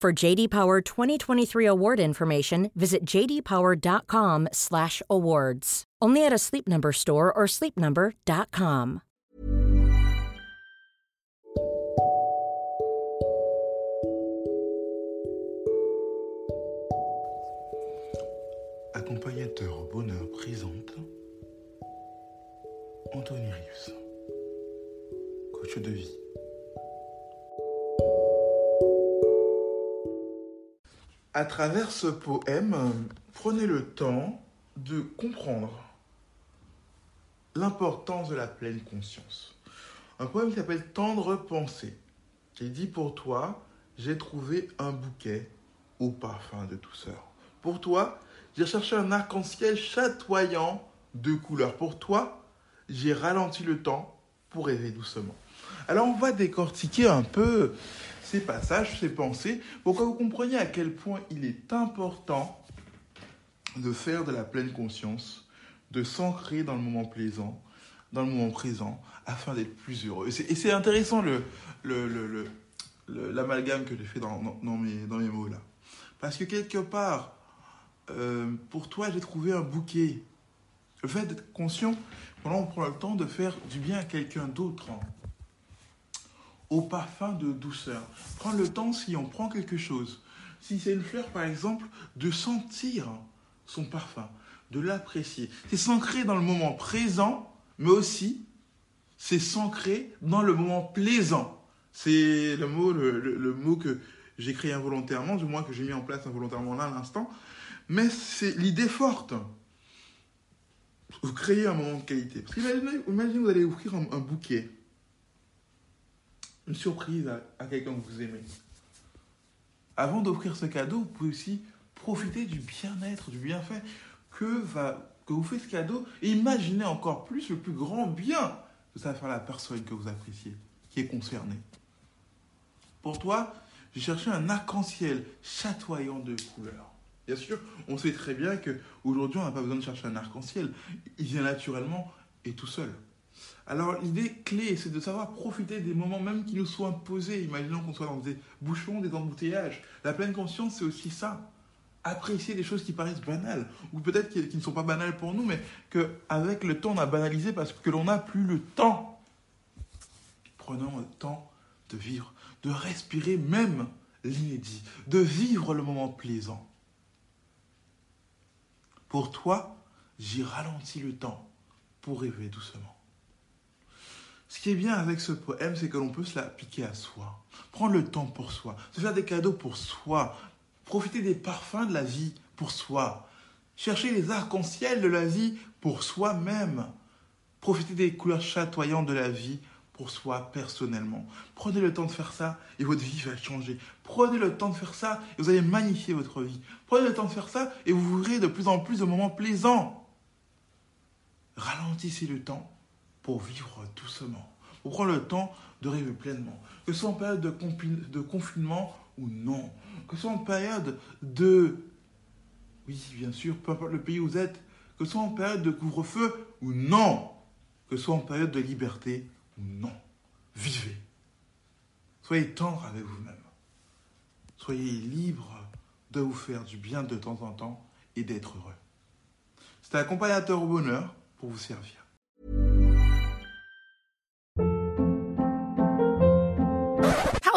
For JD Power 2023 award information, visit jdpower.com/awards. Only at a Sleep Number store or sleepnumber.com. Accompagnateur bonheur présente Anthony Rius, coach de vie. À travers ce poème, prenez le temps de comprendre l'importance de la pleine conscience. Un poème qui s'appelle Tendre pensée, qui dit pour toi, j'ai trouvé un bouquet au parfum de douceur. Pour toi, j'ai cherché un arc-en-ciel chatoyant de couleurs. Pour toi, j'ai ralenti le temps pour rêver doucement. Alors on va décortiquer un peu ces passages, ces pensées, pour que vous compreniez à quel point il est important de faire de la pleine conscience, de s'ancrer dans le moment plaisant, dans le moment présent, afin d'être plus heureux. Et c'est intéressant le, l'amalgame que j'ai fait dans, mes, dans mes mots là. Parce que quelque part, euh, pour toi, j'ai trouvé un bouquet. Le fait d'être conscient, on prend le temps de faire du bien à quelqu'un d'autre. Au parfum de douceur. Prends le temps, si on prend quelque chose, si c'est une fleur par exemple, de sentir son parfum, de l'apprécier. C'est s'ancrer dans le moment présent, mais aussi c'est s'ancrer dans le moment plaisant. C'est le mot, le mot que j'ai créé involontairement, du moins que j'ai mis en place involontairement là à l'instant. Mais c'est l'idée forte. Vous créez un moment de qualité. Parce qu'imaginez, imaginez vous allez offrir un, bouquet, une surprise à, quelqu'un que vous aimez. Avant d'offrir ce cadeau, vous pouvez aussi profiter du bien-être, du bienfait que, va, que vous fait ce cadeau et imaginez encore plus le plus grand bien que ça va faire la personne que vous appréciez, qui est concernée. Pour toi, j'ai cherché un arc-en-ciel chatoyant de couleurs. Bien sûr, on sait très bien qu'aujourd'hui, on n'a pas besoin de chercher un arc-en-ciel. Il vient naturellement et tout seul. Alors, l'idée clé, c'est de savoir profiter des moments même qui nous sont imposés. Imaginons qu'on soit dans des bouchons, des embouteillages. La pleine conscience, c'est aussi ça. Apprécier des choses qui paraissent banales, ou peut-être qui, ne sont pas banales pour nous, mais qu'avec le temps, on a banalisé parce que l'on n'a plus le temps. Prenons le temps de vivre, de respirer même l'inédit, de vivre le moment plaisant. Pour toi, j'ai ralenti le temps pour rêver doucement. Ce qui est bien avec ce poème, c'est que l'on peut se l'appliquer à soi. Prendre le temps pour soi, se faire des cadeaux pour soi, profiter des parfums de la vie pour soi, chercher les arcs-en-ciel de la vie pour soi-même, profiter des couleurs chatoyantes de la vie pour soi personnellement. Prenez le temps de faire ça et votre vie va changer. Prenez le temps de faire ça et vous allez magnifier votre vie. Prenez le temps de faire ça et vous verrez de plus en plus de moments plaisants. Ralentissez le temps pour vivre doucement. Pour prendre le temps de rêver pleinement. Que ce soit en période de, confinement ou non. Que ce soit en période de... Oui, bien sûr, peu importe le pays où vous êtes. Que ce soit en période de couvre-feu ou non. Que ce soit en période de liberté non. Vivez. Soyez tendre avec vous-même. Soyez libre de vous faire du bien de temps en temps et d'être heureux. C'est un accompagnateur au bonheur pour vous servir.